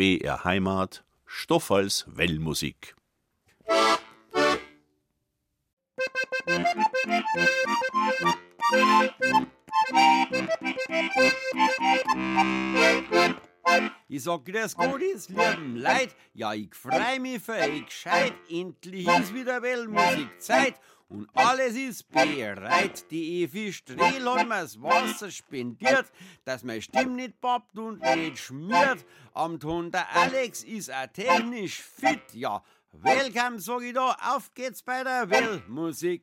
BR Heimat, Stoff als Wellmusik. Ich sag grüß Gott, ins lieben Leid. Ja, ich freu mich für euch gescheit. Endlich ist wieder Wellmusikzeit. Und alles ist bereit. Die Evi Strehl hat mir's Wasser spendiert, dass meine Stimme nicht pappt und nicht schmiert. Am Ton der Alex ist auch technisch fit. Ja, welcome, sag ich da. Auf geht's bei der Wellmusik.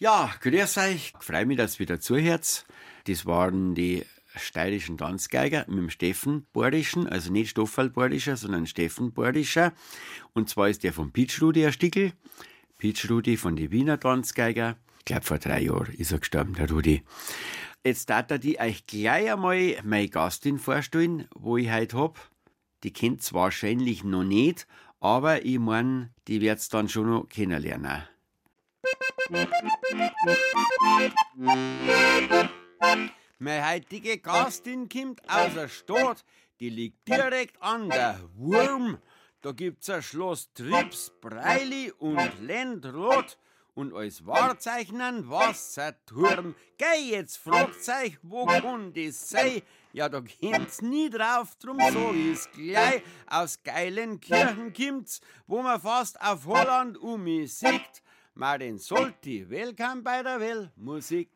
Ja, grüß euch. Freue mich, dass ihr wieder zuhört. Das waren die steirischen Tanzgeiger mit dem Steffen Bordischen, also nicht Stoffel Bordischer, sondern Steffen Bordischer. Und zwar ist der von Pitschrudi ein Stickel. Pitschrudi von den Wiener Tanzgeiger. Ich glaube, vor drei Jahren ist er gestorben, der Rudi. Jetzt darf ich euch gleich einmal meine Gastin vorstellen, wo ich heute hab. Die kennt's wahrscheinlich noch nicht, aber ich mein, die wird's dann schon noch kennenlernen. Meine heutige Gastin kommt aus der Stadt, die liegt direkt an der Wurm. Da gibt's ein Schloss Trips, Breili und Lendrot und als Wahrzeichen ein Wasserturm. Geh, jetzt fragt euch, wo kann das sein? Ja, da kommt's nie drauf, drum sag ich's gleich. Aus geilen Kirchen kommt's, wo man fast auf Holland um mich sieht. Martin Solti, willkommen bei der Wellmusik.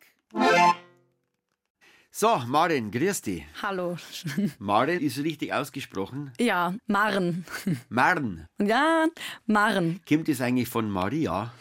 So, Martin, grüß dich. Hallo. Martin ist richtig ausgesprochen. Ja, Marn. Marn. Ja, Marn. Kommt das eigentlich von Maria?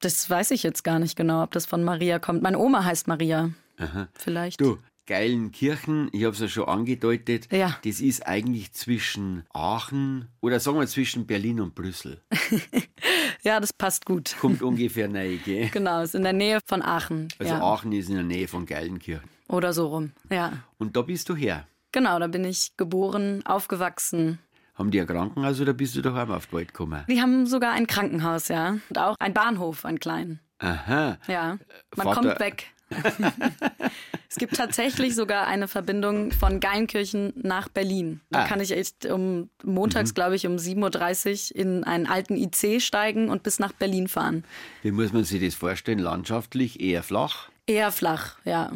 Das weiß ich jetzt gar nicht genau, ob das von Maria kommt. Meine Oma heißt Maria. Aha. Vielleicht. Du, Geilenkirchen, ich habe es ja schon angedeutet, Ja. das ist eigentlich zwischen Aachen oder sagen wir zwischen Berlin und Brüssel. Ja, das passt gut. Kommt ungefähr nahe, gell? Genau, ist in der Nähe von Aachen. Also ja. Aachen ist in der Nähe von Geilenkirchen. Oder so rum. Ja. Und da bist du her. Genau, da bin ich geboren, aufgewachsen. Haben die ein Krankenhaus oder bist du daheim auf die Welt gekommen? Die haben sogar ein Krankenhaus, ja. Und auch einen Bahnhof, einen kleinen. Aha. Ja. Man Vater- kommt weg. es gibt tatsächlich sogar eine Verbindung von Geilenkirchen nach Berlin. Da Ah. kann ich echt um montags, glaube ich, um 7.30 Uhr in einen alten IC steigen und bis nach Berlin fahren. Wie muss man sich das vorstellen? Landschaftlich eher flach, Eher flach, ja.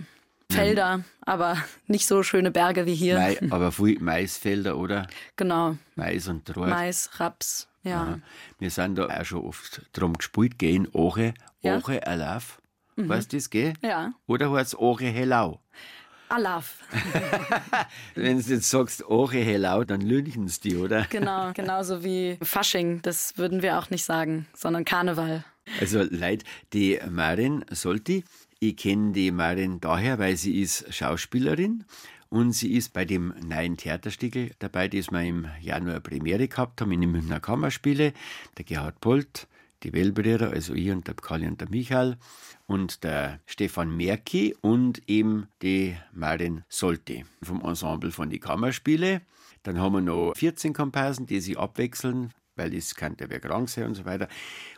Felder, aber nicht so schöne Berge wie hier. Mai, aber viel Maisfelder, oder? Genau. Mais und Trauer. Mais, Raps, ja. Aha. Wir sind da auch schon oft drum gespielt, gehen Oche, Ja. Oche Alaf. Weißt du das, gell? Ja. Oder heißt Oche Hellau? Alaf. Wenn du jetzt sagst Oche Hellau, dann lünchen sie die, oder? Genau, genauso wie Fasching. Das würden wir auch nicht sagen, sondern Karneval. Also Leute, die Marin Solti, ich kenne die Marin daher, weil sie ist Schauspielerin und sie ist bei dem neuen Theaterstückel dabei, das wir im Januar Premiere gehabt haben in den Münchner Kammerspiele. Der Gerhard Polt, die Wellbrüder, also ich und der Kali und der Michael und der Stefan Merki und eben die Marin Solti vom Ensemble von die Kammerspiele. Dann haben wir noch 14 Komparsen, die sich abwechseln, weil das kann der wer krank sein und so weiter.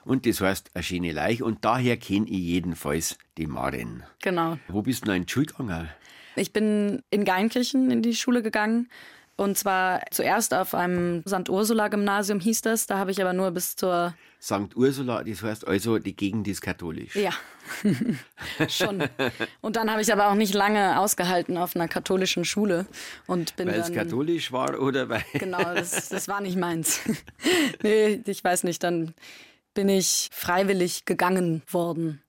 Und das heißt eine schöne Leich und daher kenne ich jedenfalls die Marin. Genau. Wo bist du noch in die Schule gegangen? Ich bin in Geilenkirchen in die Schule gegangen, Und zwar zuerst auf einem St. Ursula-Gymnasium hieß das. Da habe ich aber nur bis zur. St. Ursula, das heißt also, die Gegend ist katholisch. Ja, schon. Und dann habe ich aber auch nicht lange ausgehalten auf einer katholischen Schule. und bin Weil es katholisch war oder weil. Genau, das, das war nicht meins. nee, ich weiß nicht, dann bin ich freiwillig gegangen worden.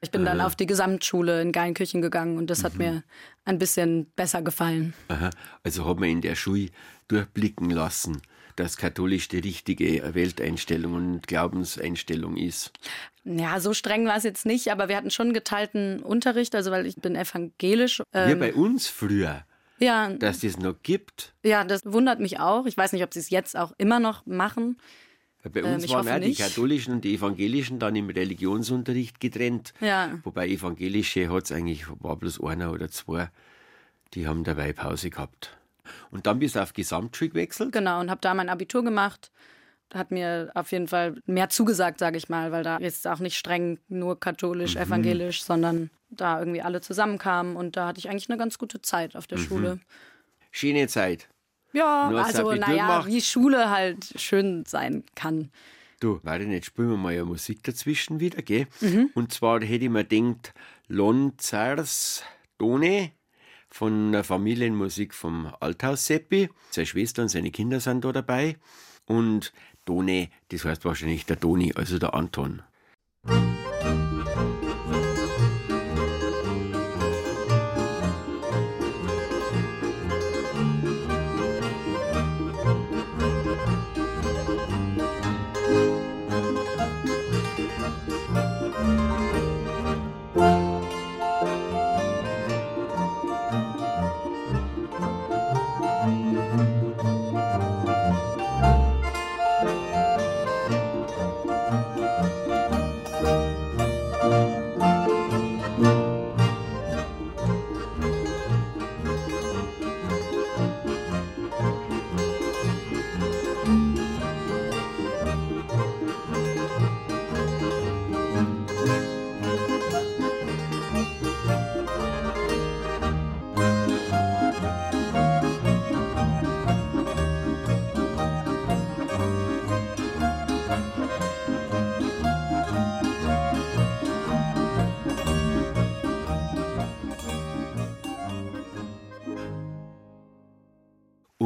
Ich bin dann auf die Gesamtschule in Geilenkirchen gegangen und das hat mir ein bisschen besser gefallen. Aha. Also hat man in der Schule durchblicken lassen, dass katholisch die richtige Welteinstellung und Glaubenseinstellung ist. Ja, so streng war es jetzt nicht, aber wir hatten schon geteilten Unterricht, also weil ich bin evangelisch. Ähm, bei uns früher, ja, dass das noch gibt. ja, das wundert mich auch. Ich weiß nicht, ob sie es jetzt auch immer noch machen. Bei Ähm, uns ich waren auch die katholischen und die evangelischen dann im Religionsunterricht getrennt. Ja. Wobei evangelische hat's eigentlich, war bloß einer oder zwei, die haben dabei Pause gehabt. Und dann bist du auf Gesamtschule gewechselt. Genau, und habe da mein Abitur gemacht. Hat mir auf jeden Fall mehr zugesagt, sage ich mal, weil da ist auch nicht streng nur katholisch, Mhm. evangelisch, sondern da irgendwie alle zusammenkamen und da hatte ich eigentlich eine ganz gute Zeit auf Mhm. der Schule. Schöne Zeit. Ja, hast also naja, wie Schule halt schön sein kann. Du, warte, jetzt spielen wir mal ja Musik dazwischen wieder, gell? Mhm. Und zwar hätte ich mir gedacht, Lonzars Done von der Familienmusik vom Althaus Seppi. Seine Schwester und seine Kinder sind da dabei. Und Done, das heißt wahrscheinlich der Toni, also der Anton.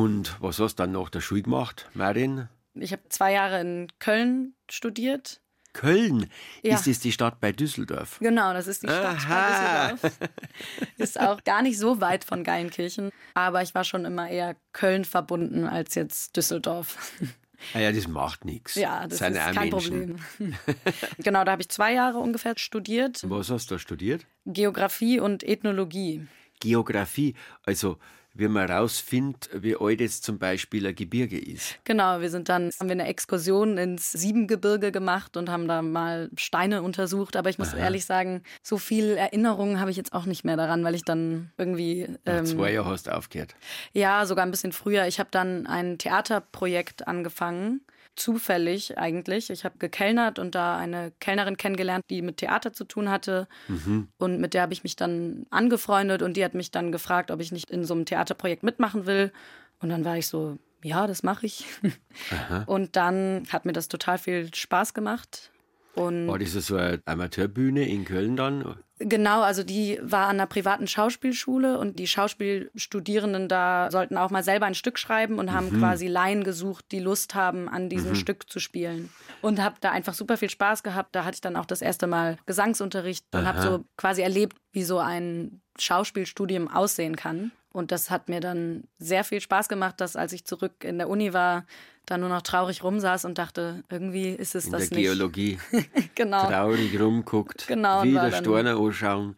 Und was hast du dann nach der Schule gemacht, Marin? Ich habe zwei Jahre in Köln studiert. Köln. Ja. Ist es die Stadt bei Düsseldorf? Genau, das ist die Stadt Aha. bei Düsseldorf. Ist auch gar nicht so weit von Geilenkirchen. Aber ich war schon immer eher Köln verbunden als jetzt Düsseldorf. Ah ja, das macht nichts. Ja, das Sind ist kein Menschen. Problem. genau, da habe ich zwei Jahre ungefähr studiert. Was hast du da studiert? Geografie und Ethnologie. Geografie, also wie man rausfindet, wie alt jetzt zum Beispiel ein Gebirge ist. Genau, wir sind dann, haben wir eine Exkursion ins Siebengebirge gemacht und haben da mal Steine untersucht. Aber ich muss ehrlich sagen, so viel Erinnerungen habe ich jetzt auch nicht mehr daran, weil ich dann irgendwie Nach ähm, zwei Jahren hast du aufgehört. Ja, sogar ein bisschen früher. Ich habe dann ein Theaterprojekt angefangen. Zufällig eigentlich. Ich habe gekellnert und da eine Kellnerin kennengelernt, die mit Theater zu tun hatte. Und mit der habe ich mich dann angefreundet und die hat mich dann gefragt, ob ich nicht in so einem Theaterprojekt mitmachen will. Und dann war ich so, ja, das mache ich. Und dann hat mir das total viel Spaß gemacht. Und War das so eine Amateurbühne in Köln dann? Genau, also die war an einer privaten Schauspielschule und die Schauspielstudierenden da sollten auch mal selber ein Stück schreiben und haben quasi Laien gesucht, die Lust haben, an diesem Stück zu spielen. Und habe da einfach super viel Spaß gehabt. Da hatte ich dann auch das erste Mal Gesangsunterricht und habe so quasi erlebt, wie so ein Schauspielstudium aussehen kann. Und das hat mir dann sehr viel Spaß gemacht, dass als ich zurück in der Uni war, da nur noch traurig rumsaß und dachte, irgendwie ist es In das der nicht. Geologie. Genau. Traurig rumguckt. Genau, und Wie war der dann- Storner anschauen.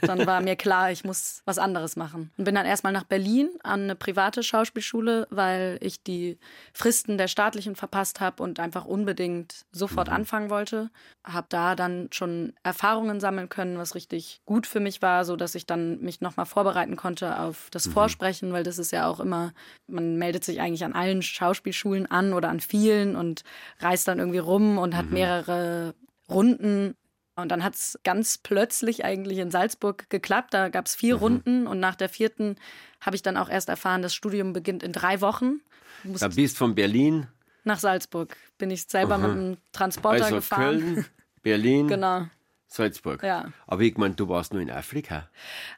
dann war mir klar, ich muss was anderes machen. Und bin dann erstmal nach Berlin an eine private Schauspielschule, weil ich die Fristen der staatlichen verpasst habe und einfach unbedingt sofort anfangen wollte. Habe da dann schon Erfahrungen sammeln können, was richtig gut für mich war, so dass ich dann mich nochmal vorbereiten konnte auf das Vorsprechen, weil das ist ja auch immer, man meldet sich eigentlich an allen Schauspielschulen an oder an vielen und reist dann irgendwie rum und hat mehrere Runden Und dann hat es ganz plötzlich eigentlich in Salzburg geklappt. Da gab es vier mhm. Runden und nach der vierten habe ich dann auch erst erfahren, das Studium beginnt in drei Wochen. Da bist von Berlin nach Salzburg. Bin ich selber mhm. mit dem Transporter also gefahren. Köln, Berlin. genau. Salzburg. Ja. Aber ich meine, du warst nur in Afrika.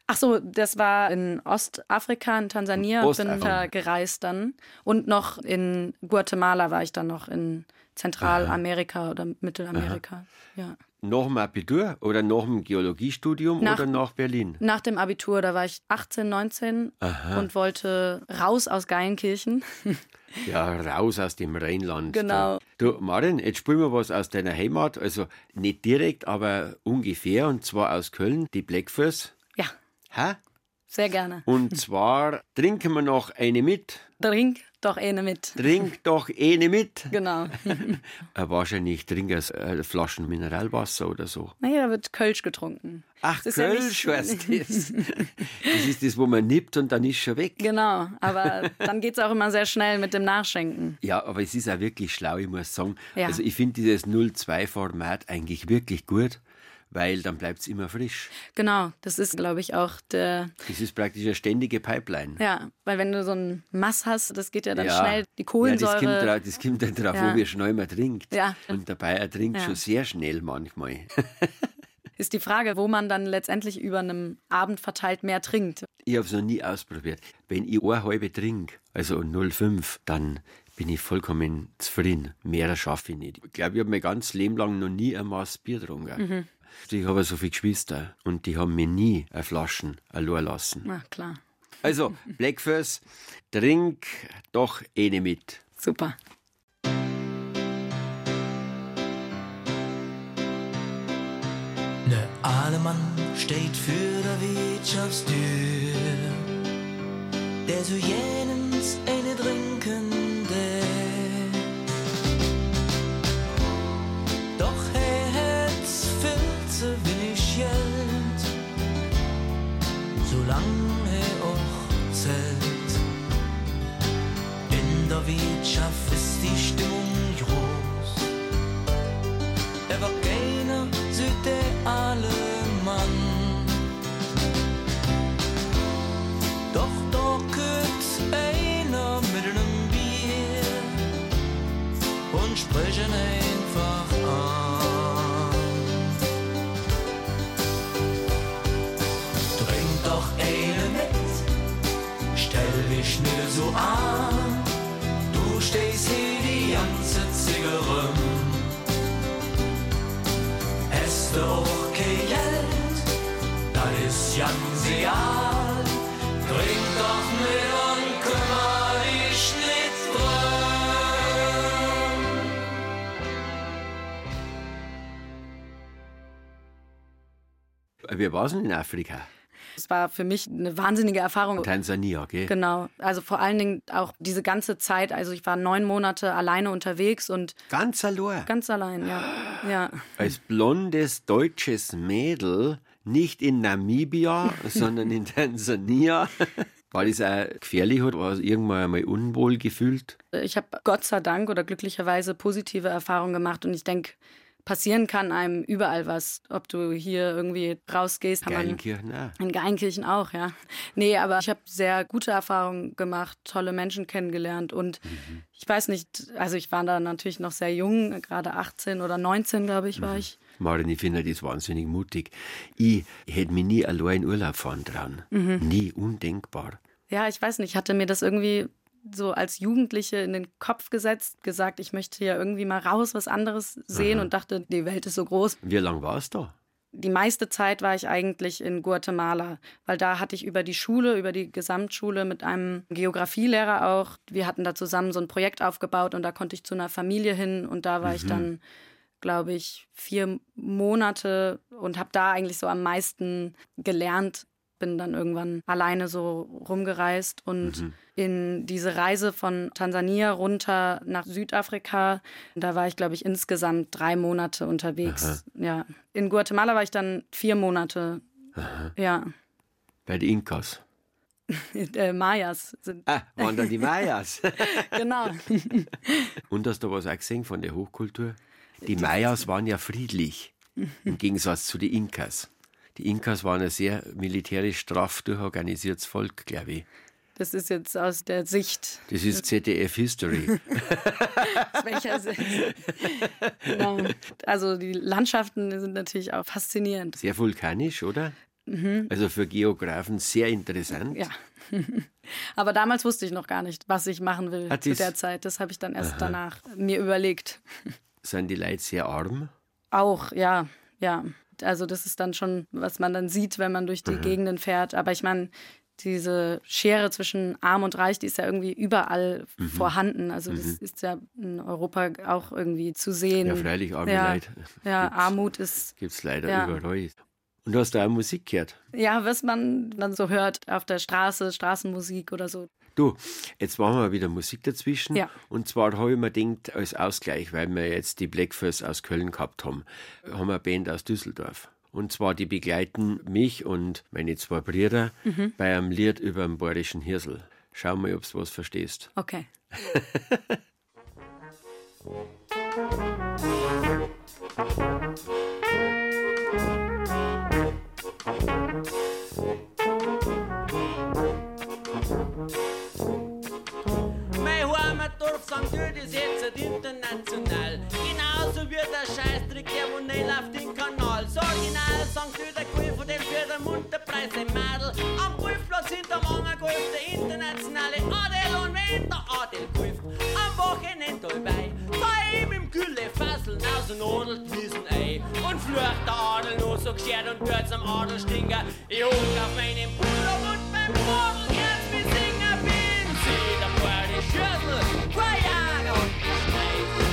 Ach so, das war in Ostafrika, in Tansania. Ostafrika. Bin da gereist dann. Und noch in Guatemala war ich dann noch in Zentralamerika Aha. oder Mittelamerika. Aha. Ja. Nach dem Abitur oder nach dem Geologiestudium nach, oder nach Berlin? Nach dem Abitur, da war ich 18, 19 Aha. und wollte raus aus Geilenkirchen. Ja, raus aus dem Rheinland. Genau. Du, Marin, jetzt spielen wir was aus deiner Heimat, also nicht direkt, aber ungefähr, und zwar aus Köln, die Blackfurs. Ja. Hä? Sehr gerne. Und zwar trinken wir noch eine mit. Trink doch eine mit. Trink doch eine mit. Genau. Äh, wahrscheinlich trink es äh, Flaschen Mineralwasser oder so. Naja, da wird Kölsch getrunken. Ach, das Kölsch ja heißt das. Das ist das, wo man nippt und dann ist schon weg. Genau, aber dann geht es auch immer sehr schnell mit dem Nachschenken. Ja, aber es ist auch wirklich schlau, ich muss sagen. Ja. Also ich finde dieses 02-Format eigentlich wirklich gut weil dann bleibt es immer frisch. Genau, das ist, glaube ich, auch der. Das ist praktisch eine ständige Pipeline. Ja, weil wenn du so ein Mass hast, das geht ja dann ja. schnell, die Kohlensäure. Ja, das kommt, drauf, das kommt dann drauf, ja. wo wie schnell man trinkt. Ja. Und dabei er trinkt ja. schon sehr schnell manchmal. ist die Frage, wo man dann letztendlich über einem Abend verteilt mehr trinkt. Ich habe es noch nie ausprobiert. Wenn ich eine halbe trinke, also 0,5, dann bin ich vollkommen zufrieden. Mehr schaffe ich nicht. Ich glaube, ich habe mein ganzes Leben lang noch nie ein Maß Bier getrunken. Mhm. Ich habe so viele Geschwister und die haben mir nie eine Flaschen allein lassen. Na klar. Also, Blackfurs, trink doch eine mit. Super. Ne Alemann steht für der Wirtschaftstür, der so jenens Wirtschaft ist die Stimmung groß. Er war keiner, süd alle Mann. Doch da kommt einer mit einem Bier und sprechen einfach an. Trink doch eine mit, stell dich nicht so an. Du stehst hier die ganze. Hast du auch Geld, das ist ganz egal. Trink doch mit und kümmer dich nicht drum. Wie war es denn in Afrika? Es war für mich eine wahnsinnige Erfahrung. Tansania, okay? Genau. Also vor allen Dingen auch diese ganze Zeit. Also ich war neun Monate alleine unterwegs und. Ganz allein? Ganz allein, ja. ja. Als blondes deutsches Mädel, nicht in Namibia, sondern in Tansania. War das auch gefährlich oder war es irgendwann einmal unwohl gefühlt? Ich habe Gott sei Dank oder glücklicherweise positive Erfahrungen gemacht und ich denke, passieren kann einem überall was. Ob du hier irgendwie rausgehst, kann Geilenkirchen, ja. In Geilenkirchen auch, ja. Nee, aber ich habe sehr gute Erfahrungen gemacht, tolle Menschen kennengelernt und mhm. ich weiß nicht, also ich war da natürlich noch sehr jung, gerade 18 oder 19, glaube ich, war mhm. ich. Marin, ich finde das wahnsinnig mutig. Ich hätte mich nie allein in Urlaub fahren trauen. Mhm. Nie, undenkbar. Ja, ich weiß nicht, ich hatte mir das irgendwie so als Jugendliche in den Kopf gesetzt, gesagt, ich möchte ja irgendwie mal raus, was anderes sehen Aha. und dachte, die Welt ist so groß. Wie lange war es da? Die meiste Zeit war ich eigentlich in Guatemala, weil da hatte ich über die Schule, über die Gesamtschule mit einem Geografielehrer auch, wir hatten da zusammen so ein Projekt aufgebaut und da konnte ich zu einer Familie hin und da war mhm. ich dann glaube ich, vier Monate und habe da eigentlich so am meisten gelernt. Bin dann irgendwann alleine so rumgereist und mhm. in diese Reise von Tansania runter nach Südafrika, da war ich, glaube ich, insgesamt drei Monate unterwegs. Aha. Ja. In Guatemala war ich dann vier Monate. Aha. Ja. Bei den Inkas. äh, Mayas sind. Ah, waren da die Mayas? genau. Und hast du was auch gesehen von der Hochkultur? Die Mayas waren ja friedlich. Im Gegensatz zu den Inkas. Die Inkas waren ein sehr militärisch straff durchorganisiertes Volk, glaube ich. Das ist jetzt aus der Sicht. Das ist ZDF History. aus welcher Sicht? genau. Also die Landschaften sind natürlich auch faszinierend. Sehr vulkanisch, oder? Also für Geografen sehr interessant. Ja. Aber damals wusste ich noch gar nicht, was ich machen will Hat zu die's- der Zeit. Das habe ich dann erst danach mir überlegt. Sind die Leute sehr arm? Auch, ja, ja. Also das ist dann schon, was man dann sieht, wenn man durch die Gegenden fährt. Aber ich meine, diese Schere zwischen Arm und Reich, die ist ja irgendwie überall vorhanden. Also das ist ja in Europa auch irgendwie zu sehen. Ja, freilich, arme ja, Leute. Ja, Gibt's- Armut ist, Gibt es leider Ja. überall. Und hast du auch Musik gehört? ja, was man dann so hört auf der Straße, Straßenmusik oder so. Du, jetzt machen wir wieder Musik dazwischen. Ja. Und zwar habe ich mir gedacht, als Ausgleich, weil wir jetzt die Blackfurs aus Köln gehabt haben, haben wir eine Band aus Düsseldorf. Und zwar, die begleiten mich und meine zwei Brüder Mhm. bei einem Lied über den bayerischen Hirsel. Schau mal, ob du was verstehst. Okay. Jürgen ist jetzt international. Genauso wie der Scheißtrick, der nicht läuft den Kanal. Das Original St. Jürgen Golf und den für den Munterpreis ein Madel. Am Golfplatz hinterm Anger Golf, der internationale Adel. Und wenn der Adel golft, am Wochenende dabei. Bei ihm im Gülle Fasseln aus dem Nadeltwiesenei. Und flucht der Adel nur so geschert und hört's am Adelstinker. Ich hock auf meinen Pullover und beim kann's mich singen bin. Sie, der Borde Schüssel,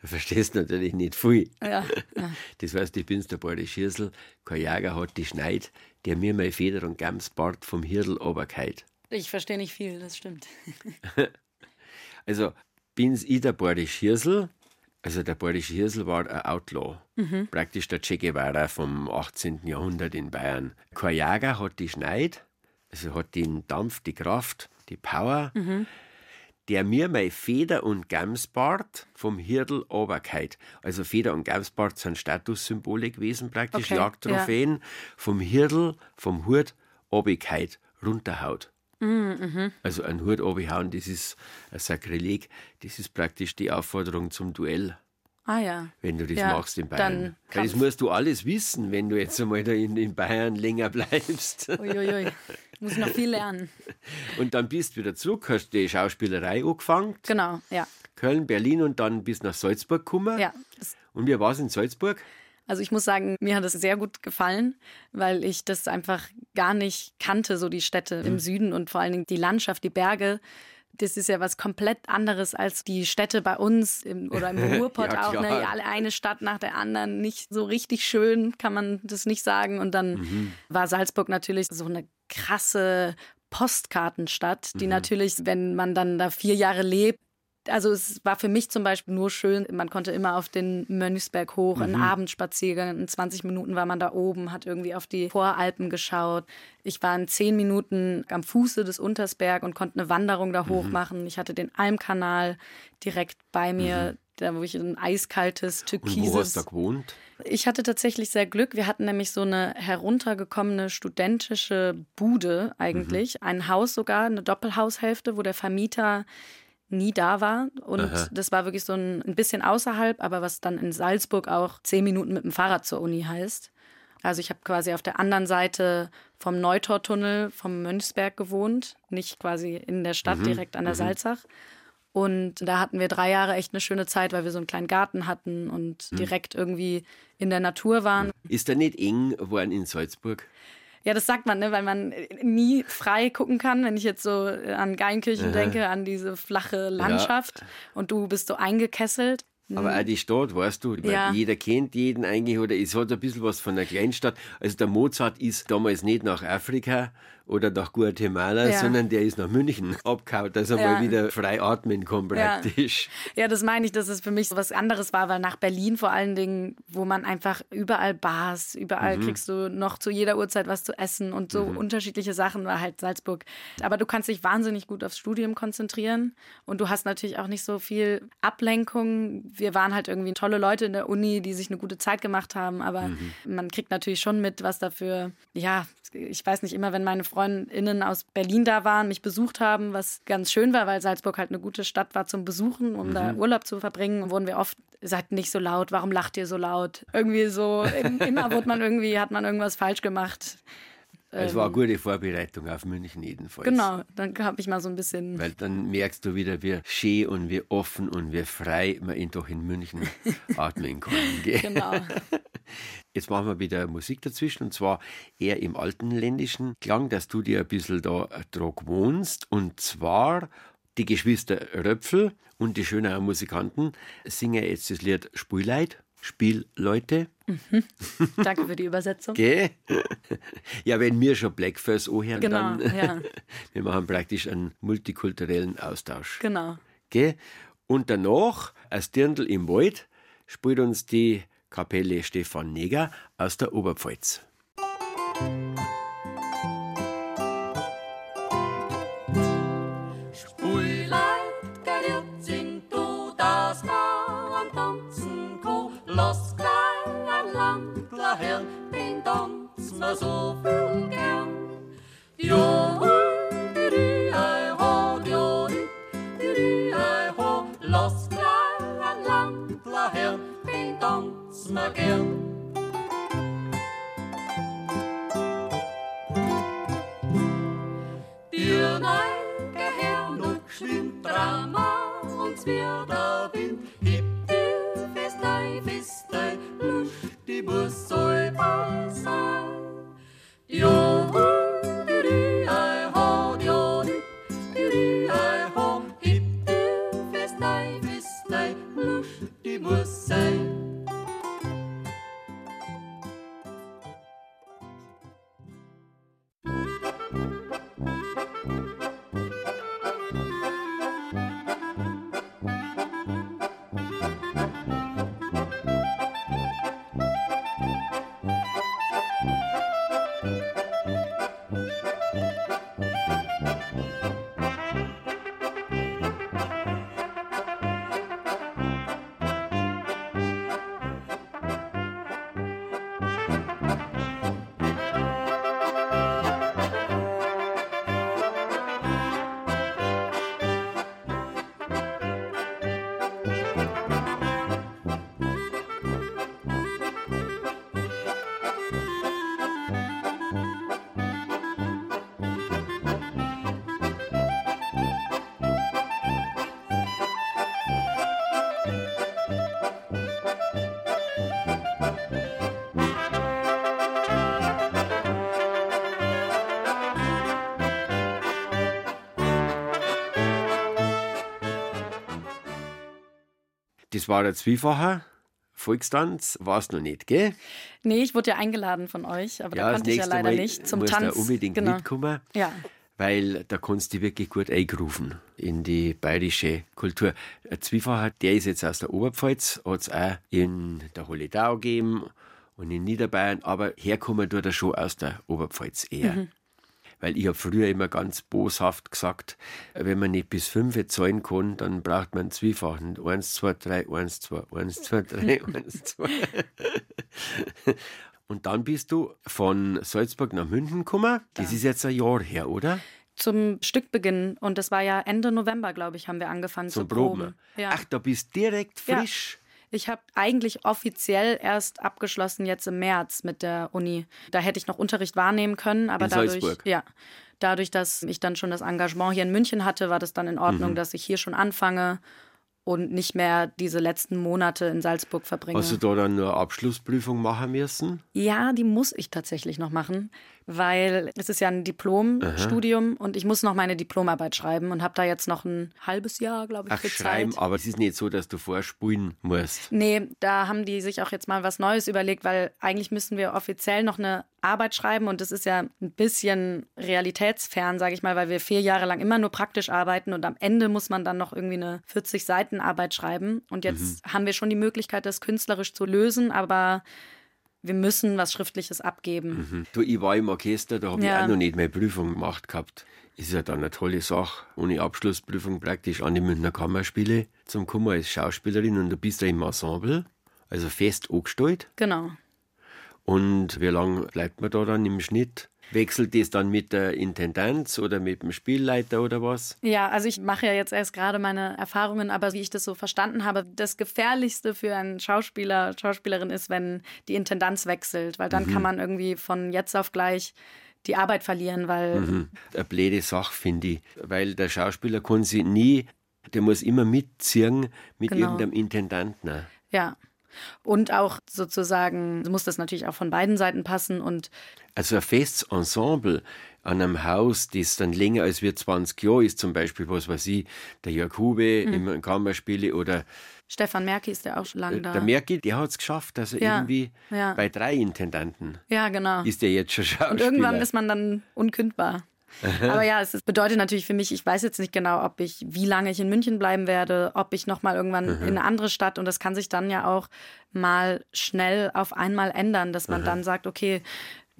Du verstehst natürlich nicht viel. Ja, Das heißt, ich bin's der Borde Hirsel, kein Jäger hat die Schneid, der mir mein Feder und Gamsbart vom Hirdel oberkeit. ich verstehe nicht viel, das stimmt. Also bin's ich der Bordisch Hirsel. Also der Bordisch Hirsel war ein Outlaw. Praktisch der Che Guevara vom 18. Jahrhundert in Bayern. Kein Jäger hat die Schneid, also hat den Dampf, die Kraft, die Power, der mir mein Feder- und Gamsbart vom Hirdel oberkeit. Also Feder- und Gamsbart sind Statussymbole gewesen, praktisch Okay, Jagdtrophäen. Vom Hirdel, vom Hut, oberkeit, runterhaut. Also ein Hut obenhauen, das ist ein Sakrileg. Das ist praktisch die Aufforderung zum Duell, Ah ja. wenn du das Ja, machst in Bayern. Das musst du alles wissen, wenn du jetzt einmal da in, in Bayern länger bleibst. Uiuiui. Muss noch viel lernen. Und dann bist du wieder zurück, hast die Schauspielerei angefangen. Genau, ja. Köln, Berlin und dann bist nach Salzburg gekommen. Ja, Und wie war es in Salzburg? Also ich muss sagen, mir hat es sehr gut gefallen, weil ich das einfach gar nicht kannte, so die Städte Mhm. im Süden und vor allen Dingen die Landschaft, die Berge. Das ist ja was komplett anderes als die Städte bei uns im, oder im Ruhrpott Ja, auch. Ne? eine Stadt nach der anderen. Nicht so richtig schön, kann man das nicht sagen. Und dann Mhm. war Salzburg natürlich so eine krasse Postkartenstadt, die natürlich, wenn man dann da vier Jahre lebt, also es war für mich zum Beispiel nur schön, man konnte immer auf den Mönchsberg hoch, einen Abendspaziergang, in 20 Minuten war man da oben, hat irgendwie auf die Voralpen geschaut. Ich war in 10 Minuten am Fuße des Untersberg und konnte eine Wanderung da hoch machen. Ich hatte den Almkanal direkt bei mir, da wo ich ein eiskaltes, Und wo hast du da gewohnt? Ich hatte tatsächlich sehr Glück. Wir hatten nämlich so eine heruntergekommene studentische Bude eigentlich. Ein Haus sogar, eine Doppelhaushälfte, wo der Vermieter nie da war. Und das war wirklich so ein, ein bisschen außerhalb, aber was dann in Salzburg auch zehn Minuten mit dem Fahrrad zur Uni heißt. Also ich habe quasi auf der anderen Seite vom Neutortunnel vom Mönchsberg gewohnt, nicht quasi in der Stadt, direkt an der Salzach. Und da hatten wir drei Jahre echt eine schöne Zeit, weil wir so einen kleinen Garten hatten und direkt irgendwie in der Natur waren. Ist da nicht eng geworden in Salzburg? Ja, das sagt man, ne? weil man nie frei gucken kann. Wenn ich jetzt so an Geinkirchen denke, an diese flache Landschaft und du bist so eingekesselt. Aber auch die Stadt, weißt du, Ja. jeder kennt jeden eigentlich oder es hat ein bisschen was von einer Kleinstadt. Also der Mozart ist damals nicht nach Afrika oder nach Guatemala, Ja. sondern der ist nach München abgehauen, dass er Ja. mal wieder frei atmen kann Ja. praktisch. Ja, das meine ich, dass es für mich so was anderes war, weil nach Berlin vor allen Dingen, wo man einfach überall Bars, überall Mhm. kriegst du noch zu jeder Uhrzeit was zu essen und so unterschiedliche Sachen war halt Salzburg. Aber du kannst dich wahnsinnig gut aufs Studium konzentrieren und du hast natürlich auch nicht so viel Ablenkung. Wir waren halt irgendwie tolle Leute in der Uni, die sich eine gute Zeit gemacht haben, aber Mhm. man kriegt natürlich schon mit, was dafür, ja, ich weiß nicht immer, wenn meine FreundInnen aus Berlin da waren, mich besucht haben, was ganz schön war, weil Salzburg halt eine gute Stadt war zum Besuchen, um da Mhm. Urlaub zu verbringen, wurden wir oft, seid nicht so laut, warum lacht ihr so laut? Irgendwie so, im- immer wurde man irgendwie, hat man irgendwas falsch gemacht. Es war eine gute Vorbereitung auf München jedenfalls. Ähm. Genau, dann habe ich mal so ein bisschen, Weil dann merkst du wieder, wie schön und wie offen und wie frei man ihn doch in München atmen kann. Gell? genau. Jetzt machen wir wieder Musik dazwischen und zwar eher im altenländischen Klang, dass du dir ein bisschen da dran wohnst. Und zwar die Geschwister Röpfel und die schönen Musikanten singen jetzt das Lied Spielleid, Spielleute. Danke für die Übersetzung. Gell? Ja, wenn wir schon Blackface anhören, Genau, dann ja. wir machen praktisch einen multikulturellen Austausch. Genau. Gell? Und danach, als Dirndl im Wald, spielt uns die Kapelle Stefan Neger aus der Oberpfalz. Viel gern. Jo, di, di, ei, ho, jo, di, di, di, ei, ho, lass gleich ein Landler her, den tanzen wir gern. Dir neige her, noch schwimmt Drama und wird der Wind. Hip, dir fest, ei, fest, ei, lusch, die Bus soll bei sein. Das war der zweifache Volkstanz, war es noch nicht, gell? Nee, ich wurde ja eingeladen von euch, aber da konnte ich ja leider nicht zum musst Tanz. du unbedingt genau. mitkommen, Ja. weil da kannst du dich wirklich gut eingrufen in die bayerische Kultur. Ein Zwiefacher, der ist jetzt aus der Oberpfalz, hat es auch in der Holledau gegeben und in Niederbayern, aber herkommen tut er schon aus der Oberpfalz eher. Mhm. Weil ich habe früher immer ganz boshaft gesagt, wenn man nicht bis fünf zahlen kann, dann braucht man einen Zwiefachen. Eins, zwei, drei, eins, zwei, eins, zwei, drei, eins, zwei. Und dann bist du von Salzburg nach München gekommen. Das ist jetzt ein Jahr her, oder? Zum Stückbeginn und das war ja Ende November, glaube ich, haben wir angefangen Zum zu proben. Proben. Ja. Ach, da bist direkt Ja. Ich habe eigentlich offiziell erst abgeschlossen jetzt im März mit der Uni. Da hätte ich noch Unterricht wahrnehmen können, aber In dadurch, Salzburg? ja, dadurch, dass ich dann schon das Engagement hier in München hatte, war das dann in Ordnung, Mhm. dass ich hier schon anfange und nicht mehr diese letzten Monate in Salzburg verbringe. Hast du da dann eine Abschlussprüfung machen müssen? ja, die muss ich tatsächlich noch machen. Weil es ist ja ein Diplomstudium und ich muss noch meine Diplomarbeit schreiben und habe da jetzt noch ein halbes Jahr, glaube ich, Ach, für schreiben, Zeit. aber es ist nicht so, dass du vorspulen musst. Nee, da haben die sich auch jetzt mal was Neues überlegt, weil eigentlich müssen wir offiziell noch eine Arbeit schreiben und das ist ja ein bisschen realitätsfern, sage ich mal, weil wir vier Jahre lang immer nur praktisch arbeiten und am Ende muss man dann noch irgendwie eine 40 Seiten Arbeit schreiben und jetzt haben wir schon die Möglichkeit, das künstlerisch zu lösen, aber wir müssen was Schriftliches abgeben. Hm. Du, ich war im Orchester, da habe Ja. ich auch noch nicht meine Prüfung gemacht gehabt. Ist ja dann eine tolle Sache, ohne Abschlussprüfung praktisch an die Münchner Kammerspiele zum Kommen als Schauspielerin und du bist da im Ensemble, also fest angestellt. Genau. Und wie lange bleibt man da dann im Schnitt? Wechselt das dann mit der Intendanz oder mit dem Spielleiter oder was? Ja, also ich mache ja jetzt erst gerade meine Erfahrungen, aber wie ich das so verstanden habe, das Gefährlichste für einen Schauspieler, Schauspielerin ist, wenn die Intendanz wechselt, weil dann Mhm. kann man irgendwie von jetzt auf gleich die Arbeit verlieren, weil Mhm. Eine blöde Sache, finde ich. Weil der Schauspieler kann sich nie, der muss immer mitziehen mit Genau. irgendeinem Intendanten. ja. Und auch sozusagen muss das natürlich auch von beiden Seiten passen und Also ein festes Ensemble an einem Haus, das dann länger als wir 20 Jahre ist, zum Beispiel, was weiß ich, der Jörg Hube Mhm. im Kammerspiele oder Stefan Merki ist ja auch schon lange da. Äh, der Merki, der hat es geschafft, dass er Ja, irgendwie ja. bei drei Intendanten ja, genau. ist der jetzt schon Schauspieler. Und irgendwann ist man dann unkündbar. Aber ja, es bedeutet natürlich für mich, ich weiß jetzt nicht genau, ob ich, wie lange ich in München bleiben werde, ob ich nochmal irgendwann in eine andere Stadt und das kann sich dann ja auch mal schnell auf einmal ändern, dass man dann sagt, okay,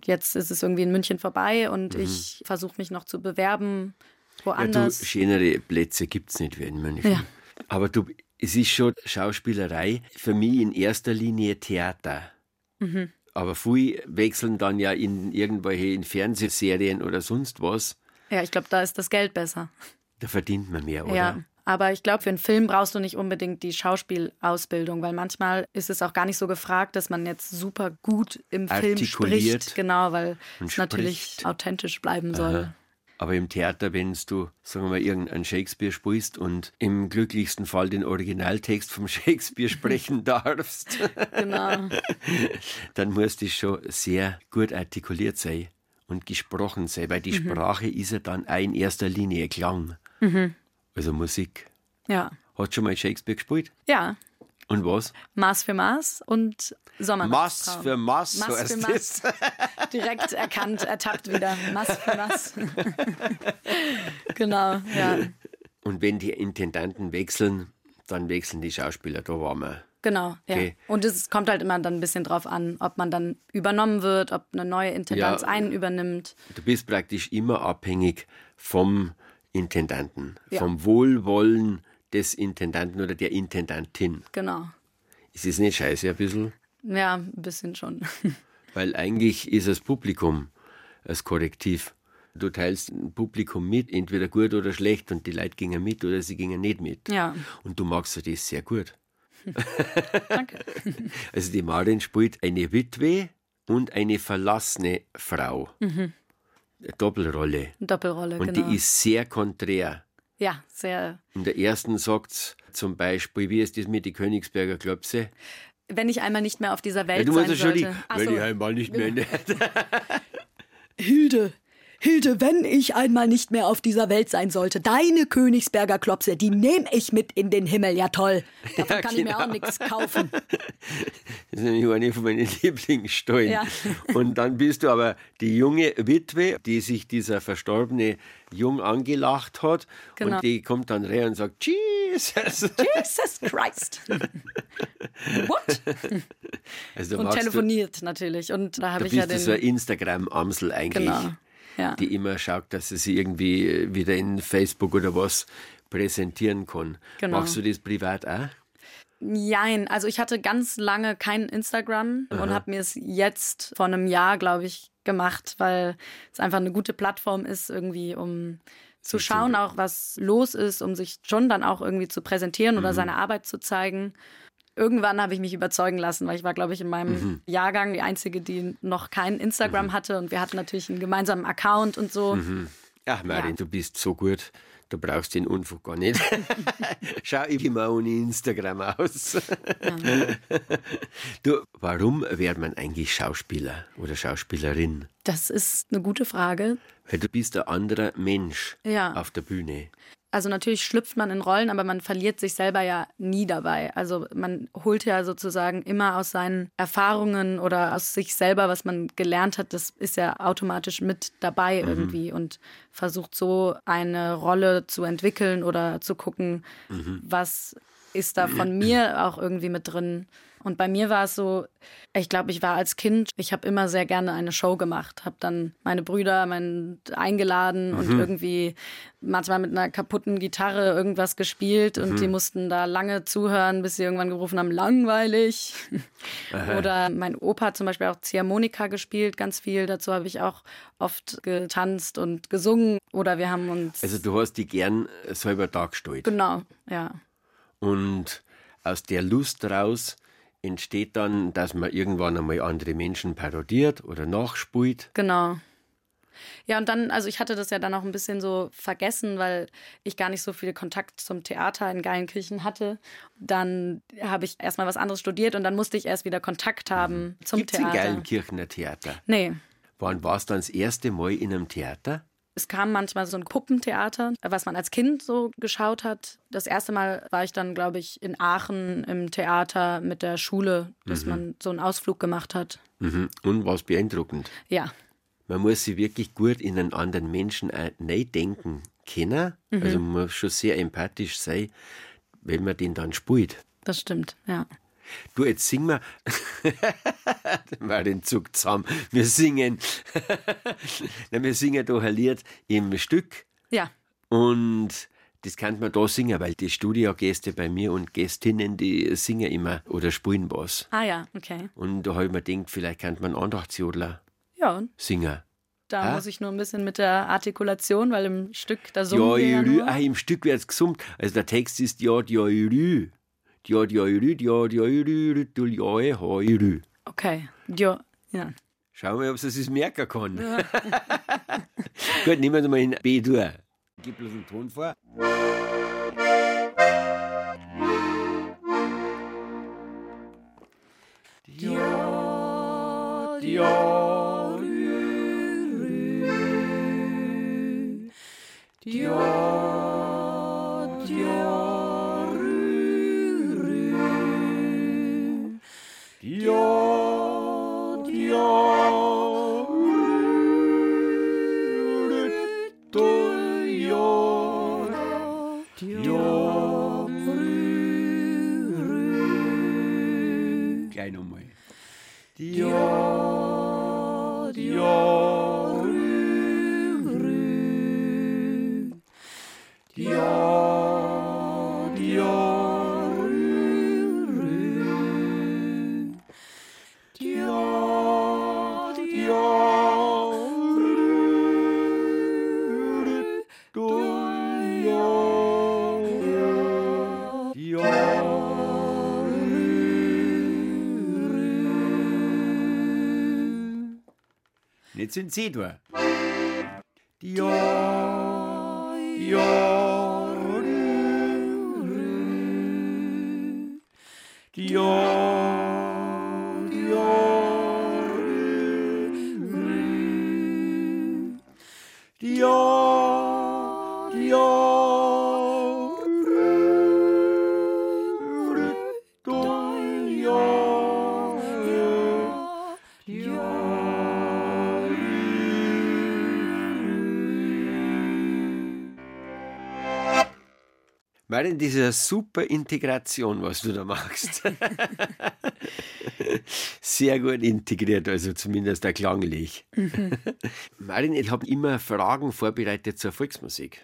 jetzt ist es irgendwie in München vorbei und ich versuche mich noch zu bewerben ja, du, woanders. schönere Plätze gibt es nicht wie in München. Ja. Aber du, es ist schon Schauspielerei, für mich in erster Linie Theater. Mhm. Aber viele wechseln dann ja in irgendwelche in Fernsehserien oder sonst was. ja, ich glaube, da ist das Geld besser. Da verdient man mehr, oder? Ja. Aber ich glaube, für einen Film brauchst du nicht unbedingt die Schauspielausbildung, weil manchmal ist es auch gar nicht so gefragt, dass man jetzt super gut im Film spricht. Genau, weil es natürlich authentisch bleiben soll. Aber im Theater, wenn du, sagen wir mal, irgendeinen Shakespeare spielst und im glücklichsten Fall den Originaltext vom Shakespeare sprechen darfst, Genau. dann muss das schon sehr gut artikuliert sein und gesprochen sein, weil die Mhm. Sprache ist ja dann auch in erster Linie Klang. Also Musik. Ja. Hat schon mal Shakespeare gespielt? Ja. Und was? Maß für Maß und Mass Sommernachtstraum. für Mass, Mass so für heißt das. Direkt erkannt, ertappt wieder. Maß für Maß. genau, ja. Und wenn die Intendanten wechseln, dann wechseln die Schauspieler. Da waren wir. Genau, ja. Okay. Und es kommt halt immer dann ein bisschen drauf an, ob man dann übernommen wird, ob eine neue Intendanz Ja. einen übernimmt. Du bist praktisch immer abhängig vom Intendanten, Ja. vom Wohlwollen des Intendanten oder der Intendantin. Genau. Ist es nicht scheiße ein bisschen? Ja, ein bisschen schon. Weil eigentlich ist das Publikum das Korrektiv. Du teilst ein Publikum mit, entweder gut oder schlecht, und die Leute gingen mit oder sie gingen nicht mit. Ja. Und du magst das sehr gut. Danke. Also die Marin spielt eine Witwe und eine verlassene Frau. Eine Doppelrolle. Doppelrolle, Und genau. die ist sehr konträr. Ja, sehr. In der ersten sagt zum Beispiel, wie ist das mit den Königsberger Klopse? Wenn ich einmal nicht mehr auf dieser Welt Ja, du sein ja schon die, sollte. Ach wenn so. ich einmal nicht mehr. Hilde, Hilde, wenn ich einmal nicht mehr auf dieser Welt sein sollte, deine Königsberger Klopse, die nehme ich mit in den Himmel. Ja, toll. Davon Ja, kann ich mir genau. auch nichts kaufen. Das ist nämlich eine von meinen Lieblingsstollen. Ja. Und dann bist du aber die junge Witwe, die sich dieser verstorbene Jung angelacht hat. Genau. Und die kommt dann rein und sagt, Jesus. Jesus Christ. What? Also Und telefoniert natürlich. Und da habe ich ja den. so ein Instagram-Amsel eigentlich. genau. Ja. die immer schaut, dass sie sich irgendwie wieder in Facebook oder was präsentieren kann. Genau. Machst du das privat auch? Jein, also ich hatte ganz lange kein Instagram und habe mir es jetzt vor einem Jahr, glaube ich, gemacht, weil es einfach eine gute Plattform ist, irgendwie, um zu schauen, auch was los ist, um sich schon dann auch irgendwie zu präsentieren oder seine Arbeit zu zeigen. Irgendwann habe ich mich überzeugen lassen, weil ich war, glaube ich, in meinem Jahrgang die Einzige, die noch kein Instagram hatte und wir hatten natürlich einen gemeinsamen Account und so. Ach, Marin, Ja. du bist so gut. Du brauchst den Unfug gar nicht. Schau ich immer ohne Instagram aus. du, warum wird man eigentlich Schauspieler oder Schauspielerin? Das ist eine gute Frage. Weil du bist ein anderer Mensch Ja. auf der Bühne. Also natürlich schlüpft man in Rollen, aber man verliert sich selber ja nie dabei. Also man holt ja sozusagen immer aus seinen Erfahrungen oder aus sich selber, was man gelernt hat, das ist ja automatisch mit dabei irgendwie und versucht so eine Rolle zu entwickeln oder zu gucken, was ist da von mir auch irgendwie mit drin. Und bei mir war es so, ich glaube, ich war als Kind, ich habe immer sehr gerne eine Show gemacht, habe dann meine Brüder mein, eingeladen und irgendwie manchmal mit einer kaputten Gitarre irgendwas gespielt und die mussten da lange zuhören, bis sie irgendwann gerufen haben, langweilig. Oder mein Opa hat zum Beispiel auch Ziehharmonika gespielt, ganz viel. Dazu habe ich auch oft getanzt und gesungen. Oder wir haben uns. Also du hast dich gern selber dargestellt. genau, ja. Und aus der Lust raus entsteht dann, dass man irgendwann einmal andere Menschen parodiert oder nachspielt. Genau. Ja, und dann, also ich hatte das ja dann auch ein bisschen so vergessen, weil ich gar nicht so viel Kontakt zum Theater in Geilenkirchen hatte. Dann habe ich erstmal was anderes studiert und dann musste ich erst wieder Kontakt haben zum Gibt es in Theater. Geilenkirchener Theater? Nee. Wann warst du dann das erste Mal in einem Theater? Es kam manchmal so ein Puppentheater, was man als Kind so geschaut hat. Das erste Mal war ich dann, glaube ich, in Aachen im Theater mit der Schule, dass man so einen Ausflug gemacht hat. Mhm. Und was beeindruckend. Ja, Man muss sich wirklich gut in einen anderen Menschen auch neu denken können. Also man muss schon sehr empathisch sein, wenn man den dann spielt. das stimmt, ja. Du, jetzt sing mal. mal den Zug zusammen. Wir singen. Na, wir singen da ein Lied im Stück. Ja, Und das kann man da singen, weil die Studiogäste bei mir und Gästinnen, die singen immer oder spielen was. ah ja, okay. Und da habe ich mir gedacht, vielleicht kann man Andachtsjodler Ja, und singen. da Ah. muss ich nur ein bisschen mit der Artikulation, weil im Stück, da summen Ja, wir ja nur. Ah, im Stück wird es gesummt. Also der Text ist ja, ja, jürü. Ja, Okay, ja, ja. Schauen wir mal, ob sie es merken kann. Gut, nehmen wir mal in B durch. Gib bloß einen Ton vor. Gleich Jetzt sind Sie da. Ja, ja, ja, Ist eine super Integration, was du da machst. Sehr gut integriert, also zumindest auch klanglich. Marin, ich habe immer Fragen vorbereitet zur Volksmusik.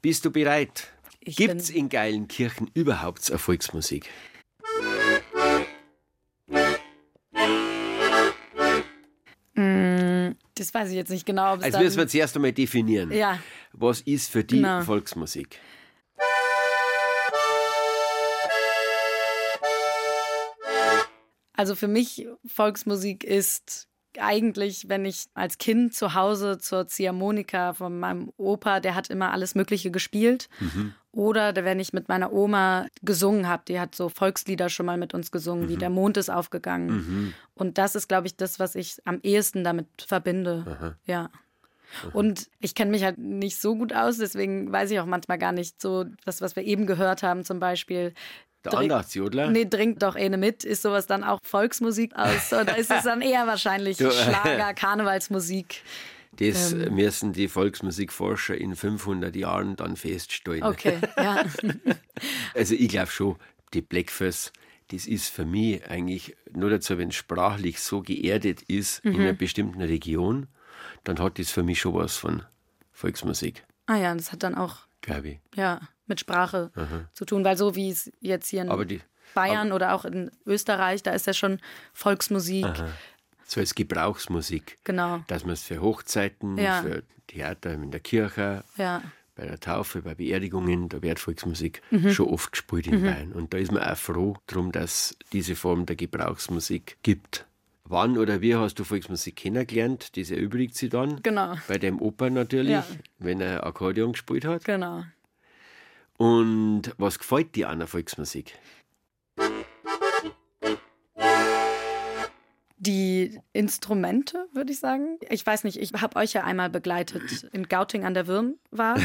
Bist du bereit? Gibt es in Geilenkirchen überhaupt eine Volksmusik? Das weiß ich jetzt nicht genau. Ob es Also müssen wir zuerst einmal definieren. Ja. Was ist für die Genau. Volksmusik? Also für mich Volksmusik ist eigentlich, wenn ich als Kind zu Hause zur Ziehharmonika von meinem Opa, der hat immer alles Mögliche gespielt. Oder wenn ich mit meiner Oma gesungen habe, die hat so Volkslieder schon mal mit uns gesungen, wie Der Mond ist aufgegangen. Und das ist, glaube ich, das, was ich am ehesten damit verbinde. Ja. Und ich kenne mich halt nicht so gut aus, deswegen weiß ich auch manchmal gar nicht so, das, was wir eben gehört haben, zum Beispiel. Der Trink- Andachtsjodler? Nee, trinkt doch eine mit. Ist sowas dann auch Volksmusik aus? Oder ist es dann eher wahrscheinlich Du, Schlager, Karnevalsmusik? Das Ähm. müssen die Volksmusikforscher in 500 Jahren dann feststellen. Okay, ja. Also ich glaube schon, die Blackfurs, das ist für mich eigentlich nur dazu, wenn es sprachlich so geerdet ist in Mhm. einer bestimmten Region, dann hat das für mich schon was von Volksmusik, Ah ja, das hat dann auch glaube ich. ja, mit Sprache zu tun, weil so wie es jetzt hier in Aber die, Bayern oder auch in Österreich, da ist ja schon Volksmusik. so als Gebrauchsmusik, Genau. dass man es für Hochzeiten, Ja. für Theater in der Kirche, Ja. bei der Taufe, bei Beerdigungen, da wird Volksmusik Mhm. schon oft gespielt in Bayern. Und da ist man auch froh drum, dass diese Form der Gebrauchsmusik gibt. Wann oder wie hast du Volksmusik kennengelernt? Das erübrigt sie dann. Genau. Bei dem Opa natürlich, Ja. wenn er Akkordeon gespielt hat. Genau. Und was gefällt dir an der Volksmusik? Die Instrumente, würde ich sagen. Ich weiß nicht, ich habe euch ja einmal begleitet in Gauting an der Würm war.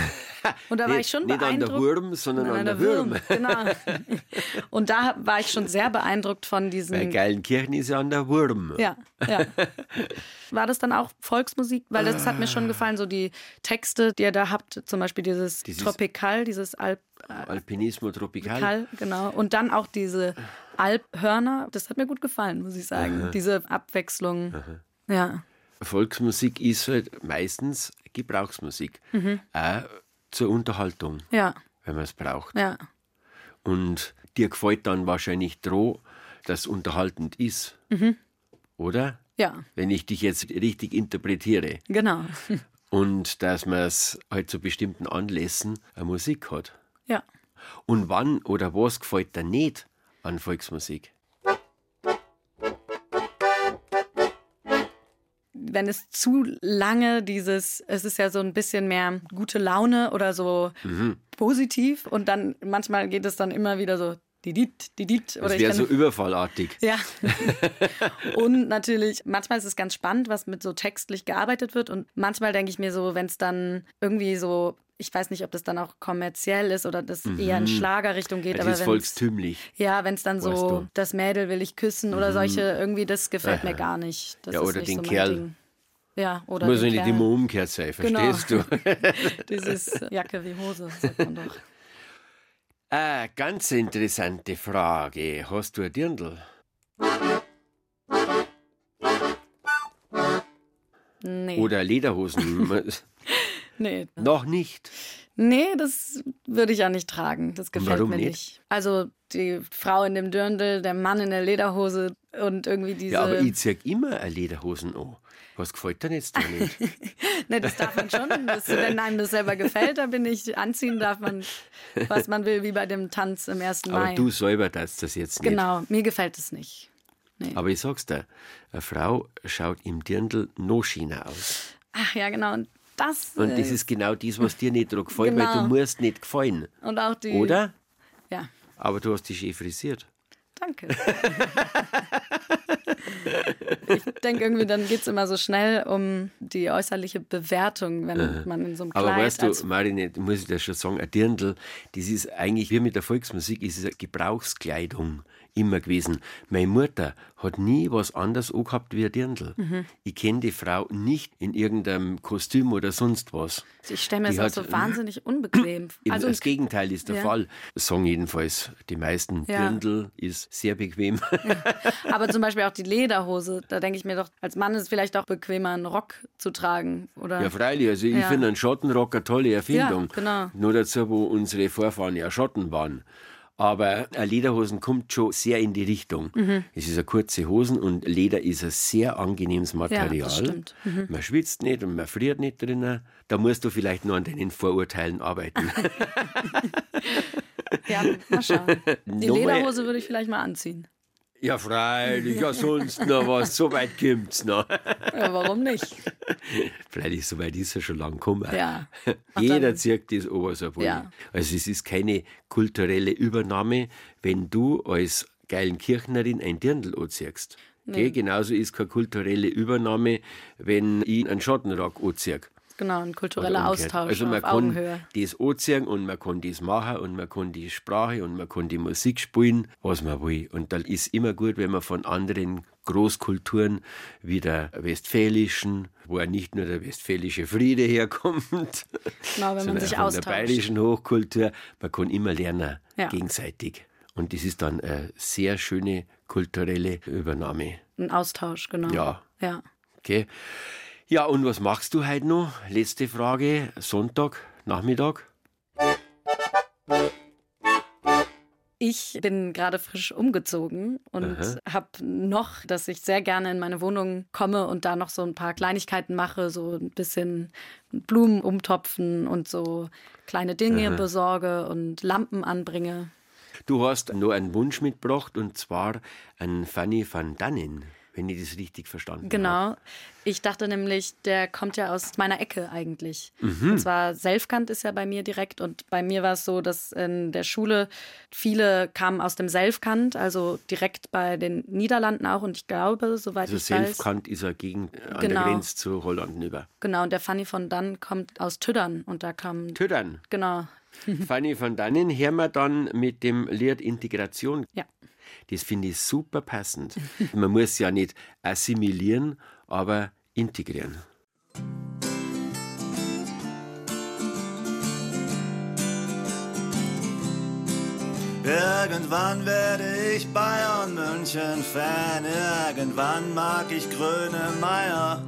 Und da war ich schon nicht an der beeindruckt. Wurm, sondern Nein, an der Würm. Genau. Und da war ich schon sehr beeindruckt von Bei diesen. Geilenkirchen ist ja an der Wurm. Ja, ja. War das dann auch Volksmusik? Weil das hat mir schon gefallen, so die Texte, die ihr da habt, zum Beispiel dieses, Dieses- Tropikal, dieses Alp, Alpinismo Tropical. Kall, genau. Und dann auch diese Alphörner. Das hat mir gut gefallen, muss ich sagen. Diese Abwechslung. Ja. Volksmusik ist halt meistens Gebrauchsmusik. Mhm. Auch zur Unterhaltung, Ja, wenn man es braucht. ja. Und dir gefällt dann wahrscheinlich droh, dass es unterhaltend ist. Mhm. Oder? Ja, Wenn ich dich jetzt richtig interpretiere. genau. Und dass man es halt zu bestimmten Anlässen eine Musik hat. Ja. Und wann oder was gefällt dir nicht an Volksmusik? Wenn es zu lange dieses, es ist ja so ein bisschen mehr gute Laune oder so Mhm. positiv und dann manchmal geht es dann immer wieder so didit, didit oder Das wäre so überfallartig. Ja. und natürlich, manchmal ist es ganz spannend, was mit so textlich gearbeitet wird. Und manchmal denke ich mir so, wenn es dann irgendwie so, ich weiß nicht, ob das dann auch kommerziell ist oder das eher in Schlagerrichtung geht, Das aber ist volkstümlich. ja, wenn es dann Weißt so, du. Mhm. das Mädel will ich küssen oder solche, irgendwie, das gefällt mir gar nicht. Das Ja, oder nicht den so Kerl. Ding. Ja, oder Muss den nicht immer umgekehrt sein, Genau. verstehst du? Dieses Jacke wie Hose, sagt man doch. Eine ganz interessante Frage. Hast du ein Dirndl? Nee, Oder Lederhosen? nee. Noch nicht. Nee, das würde ich ja nicht tragen. Das gefällt warum mir nicht? nicht? Also die Frau in dem Dirndl, der Mann in der Lederhose und irgendwie diese. Ja, aber ich zieh immer eine Lederhosen an. Was gefällt dir jetzt da nicht? ne, das darf man schon. Das, wenn einem das selber gefällt, da bin ich anziehen, darf man, was man will, wie bei dem Tanz im 1. Aber Mai. du selber darfst das jetzt nicht. genau, mir gefällt es nicht. Aber ich sag's dir, eine Frau schaut im Dirndl noch schöner aus. Ach ja, genau. Und das. Und das ist genau das, was dir nicht dran gefällt, weil Genau. du musst nicht gefallen. und auch die. Oder? Ja, Aber du hast dich schön frisiert. danke. ich denke irgendwie, dann geht es immer so schnell um die äußerliche Bewertung, wenn man in so einem Kleid Aber weißt du, Marine, muss ich dir schon sagen, ein Dirndl, das ist eigentlich wie mit der Volksmusik, ist es eine Gebrauchskleidung immer gewesen. Meine Mutter hat nie was anderes angehabt wie ein Dirndl. Mhm. Ich kenne die Frau nicht in irgendeinem Kostüm oder sonst was. Ich stelle mir Die das auch so wahnsinnig unbequem. Eben Also das Gegenteil ist der Ja. Fall. Sagen jedenfalls die meisten, Ja. Dirndl ist sehr bequem. aber zum Beispiel auch die Lederhose, da denke ich mir doch, als Mann ist es vielleicht auch bequemer, einen Rock zu tragen. Oder Ja, freilich. Also ich Ja. finde einen Schottenrock eine tolle Erfindung. Ja, genau. Nur dazu, wo unsere Vorfahren ja Schotten waren. Aber Lederhosen kommt schon sehr in die Richtung. Mhm. Es ist eine kurze Hosen und Leder ist ein sehr angenehmes Material. das stimmt. Mhm. Man schwitzt nicht und man friert nicht drinnen. Da musst du vielleicht noch an deinen Vorurteilen arbeiten. ja, mal schauen. Die Lederhose würde ich vielleicht mal anziehen. Ja, freilich, ja, sonst noch was. So weit kommt's noch. Ja, warum nicht? Freilich, so weit ist er schon lang gekommen. Ja. Jeder dann- zirkt das Obersaarbrück. Ja. Also es ist keine kulturelle Übernahme, wenn du als Geilenkirchnerin ein Dirndl anziehst. Gell? Genauso ist keine kulturelle Übernahme, wenn ich einen Schottenrock anziehe. Genau, ein kultureller. Austausch Also man auf kann Augenhöhe. das anziehen und man kann das machen und man kann die Sprache und man kann die Musik spielen, was man will. Und da ist immer gut, wenn man von anderen Großkulturen wie der westfälischen, wo ja nicht nur der westfälische Friede herkommt, Genau, wenn man sondern sich von austauscht. der bayerischen Hochkultur, man kann immer lernen Ja. gegenseitig. Und das ist dann eine sehr schöne kulturelle Übernahme. Ein Austausch, genau. Ja. Ja. Okay. Ja, und was machst du heute noch? Letzte Frage. Sonntag, Nachmittag? Ich bin gerade frisch umgezogen und Aha. habe noch, dass ich sehr gerne in meine Wohnung komme und da noch so ein paar Kleinigkeiten mache, so ein bisschen Blumen umtopfen und so kleine Dinge besorge und Lampen anbringe. Du hast nur einen Wunsch mitgebracht und zwar an Fanny van Dannen, wenn ich das richtig verstanden habe. Genau. Ich dachte nämlich, der kommt ja aus meiner Ecke eigentlich. Mhm. Und zwar Selfkant ist ja bei mir direkt und bei mir war es so, dass in der Schule viele kamen aus dem Selfkant, also direkt bei den Niederlanden auch und ich glaube, soweit Also ich weiß. Selfkant ist er gegen, an der Genau. Grenze zu Holland über. Genau, und der Fanny von Dann kommt aus Tüddern und da kam Tödern. genau. Fanny van Dannen hören wir dann mit dem Lied Integration. Ja. Das finde ich super passend. Man muss ja nicht assimilieren, aber integrieren. Irgendwann werde ich Bayern München Fan, irgendwann mag ich Grönemeyer.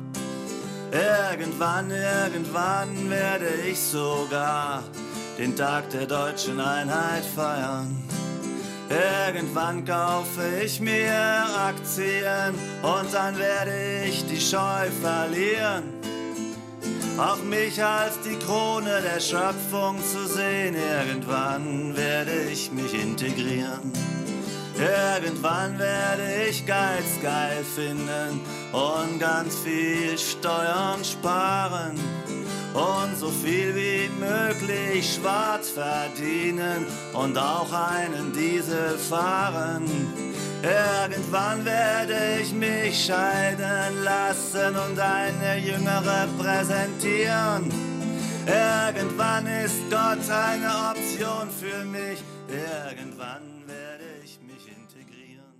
Irgendwann, irgendwann werde ich sogar den Tag der deutschen Einheit feiern. Irgendwann kaufe ich mir Aktien und dann werde ich die Scheu verlieren. Auch mich als die Krone der Schöpfung zu sehen, irgendwann werde ich mich integrieren. Irgendwann werde ich Geiz geil finden und ganz viel Steuern sparen und so viel wie möglich schwarz verdienen und auch einen Diesel fahren. Irgendwann werde ich mich scheiden lassen und eine Jüngere präsentieren. Irgendwann ist Gott eine Option für mich. Irgendwann werde ich mich integrieren.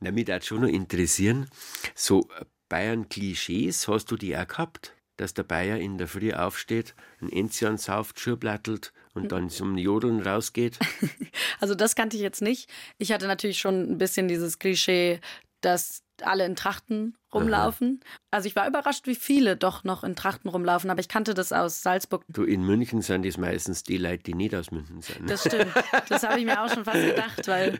Na, mich würde schon noch interessieren, so Bayern-Klischees, hast du die auch gehabt? Dass der Bayer in der Früh aufsteht, ein Enzian sauft, Schurblattelt und dann zum Jodeln rausgeht? Also das kannte ich jetzt nicht. Ich hatte natürlich schon ein bisschen dieses Klischee, dass alle in Trachten rumlaufen. Also ich war überrascht, wie viele doch noch in Trachten rumlaufen, aber ich kannte das aus Salzburg. Du, in München sind es meistens die Leute, die nicht aus München sind. Das stimmt. Das habe ich mir auch schon fast gedacht, weil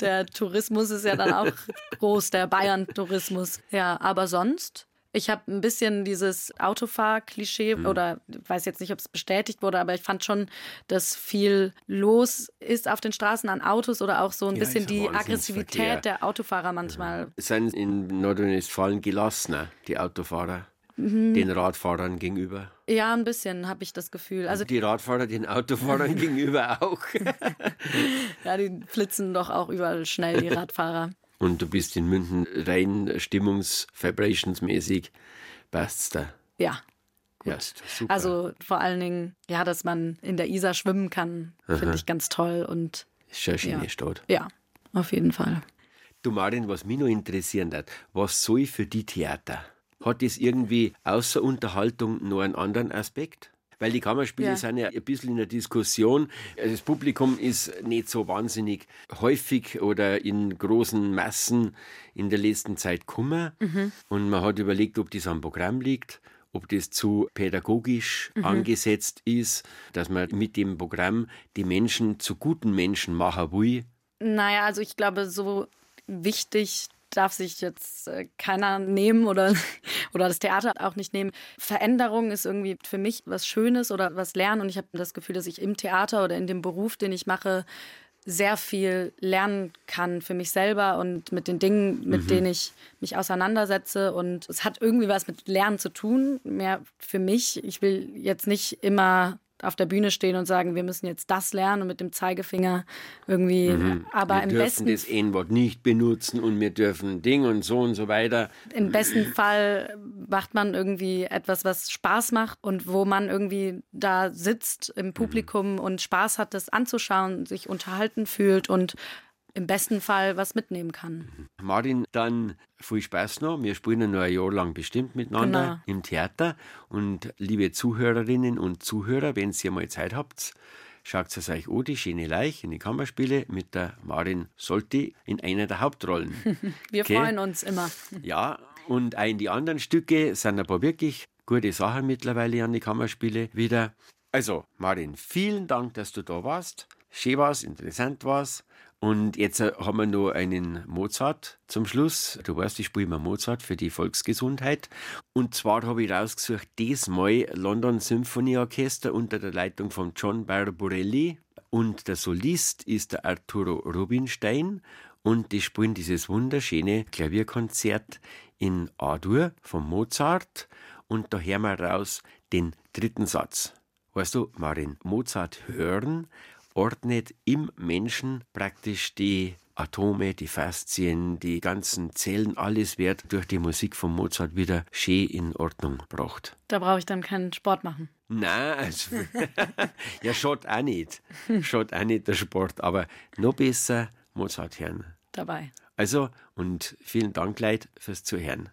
der Tourismus ist ja dann auch groß, der Bayern-Tourismus. Ja, aber sonst? Ich habe ein bisschen dieses Autofahr-Klischee oder weiß jetzt nicht, ob es bestätigt wurde, aber ich fand schon, dass viel los ist auf den Straßen an Autos oder auch so ein Ja, bisschen die. Aggressivität der Autofahrer manchmal. sind in Nordrhein-Westfalen gelassener, die Autofahrer, Mhm. den Radfahrern gegenüber. Ja, ein bisschen habe ich das Gefühl. Also die Radfahrer den Autofahrern gegenüber auch. ja, die flitzen doch auch überall schnell, die Radfahrer. Und du bist in München rein stimmungs-vibrationsmäßig, passt's da. Ja, Ja, ist super. Also vor allen Dingen, ja, dass man in der Isar schwimmen kann, finde ich ganz toll. Und ist schon eine schöne ja. Stadt. ja, auf jeden Fall. Du Marin, was mich noch interessieren hat, was soll für die Theater? Hat das irgendwie außer Unterhaltung noch einen anderen Aspekt? Weil die Kammerspiele Ja. sind ja ein bisschen in der Diskussion. Das Publikum ist nicht so wahnsinnig häufig oder in großen Massen in der letzten Zeit gekommen. Und man hat überlegt, ob das am Programm liegt, ob das zu pädagogisch angesetzt ist, dass man mit dem Programm die Menschen zu guten Menschen machen will. Naja, also ich glaube, so wichtig darf sich jetzt äh, keiner nehmen oder, oder das Theater auch nicht nehmen. Veränderung ist irgendwie für mich was Schönes oder was Lernen und ich habe das Gefühl, dass ich im Theater oder in dem Beruf, den ich mache, sehr viel lernen kann für mich selber und mit den Dingen, mit denen ich mich auseinandersetze. Und es hat irgendwie was mit Lernen zu tun, mehr für mich. Ich will jetzt nicht immer auf der Bühne stehen und sagen, wir müssen jetzt das lernen und mit dem Zeigefinger irgendwie, aber wir im dürfen besten das N-Wort nicht benutzen und wir dürfen Ding und so und so weiter. Im besten Fall macht man irgendwie etwas, was Spaß macht und wo man irgendwie da sitzt im Publikum und Spaß hat, das anzuschauen, sich unterhalten fühlt und im besten Fall was mitnehmen kann. Martin, dann viel Spaß noch. Wir spielen ja noch ein Jahr lang bestimmt miteinander im Theater. Und liebe Zuhörerinnen und Zuhörer, wenn ihr mal Zeit habt, schaut es euch an, die schöne Leich in die Kammerspiele mit der Marin Solti in einer der Hauptrollen. Wir Okay. freuen uns immer. Ja, und auch in die anderen Stücke sind ein paar wirklich gute Sachen mittlerweile an die Kammerspiele wieder. Also, Marin, vielen Dank, dass du da warst. Schön war's, interessant war's. Und jetzt äh, haben wir noch einen Mozart zum Schluss. Du weißt, ich spiele immer Mozart für die Volksgesundheit. Und zwar habe ich rausgesucht, diesmal London Symphony Orchester unter der Leitung von John Barbarelli. Und der Solist ist der Arturo Rubinstein. Und die spielen dieses wunderschöne Klavierkonzert in A-Dur von Mozart. Und da hören wir raus den dritten Satz. Weißt du, Marin, Mozart hören ordnet im Menschen praktisch die Atome, die Faszien, die ganzen Zellen, alles wird durch die Musik von Mozart wieder schön in Ordnung gebracht. Da brauche ich dann keinen Sport machen. Nein, also, ja, schaut auch nicht. Schaut auch nicht der Sport, aber noch besser Mozart hören. Dabei. Also, und vielen Dank, Leute, fürs Zuhören.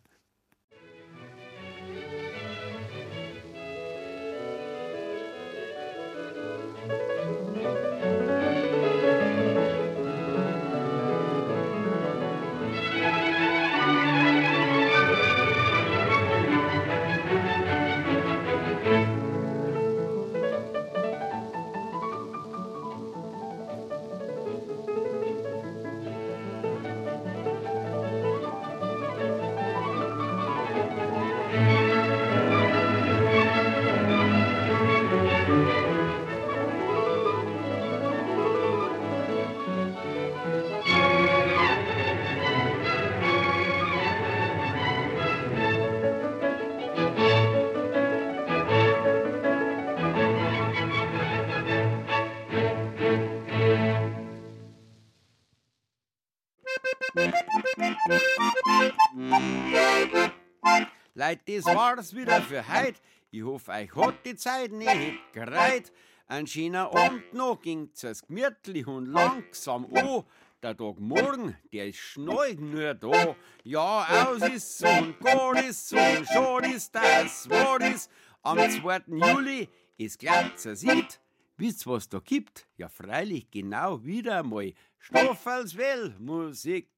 Das war's wieder für heut. Ich hoffe, euch hat die Zeit nicht gereiht. Ein schöner Abend noch ging's es gemütlich und langsam an. Der Tag morgen, der ist schnell nur da. Ja, aus ist so und gar ist so und schade ist das, war ist. Am 2. Juli ist glatt sieht. Wisst was da gibt? Ja, freilich genau wieder mal Stoffelswell Musik.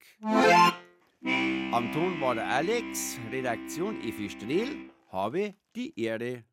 Am Ton war der Alex, Redaktion Effi Strehl, habe die Ehre.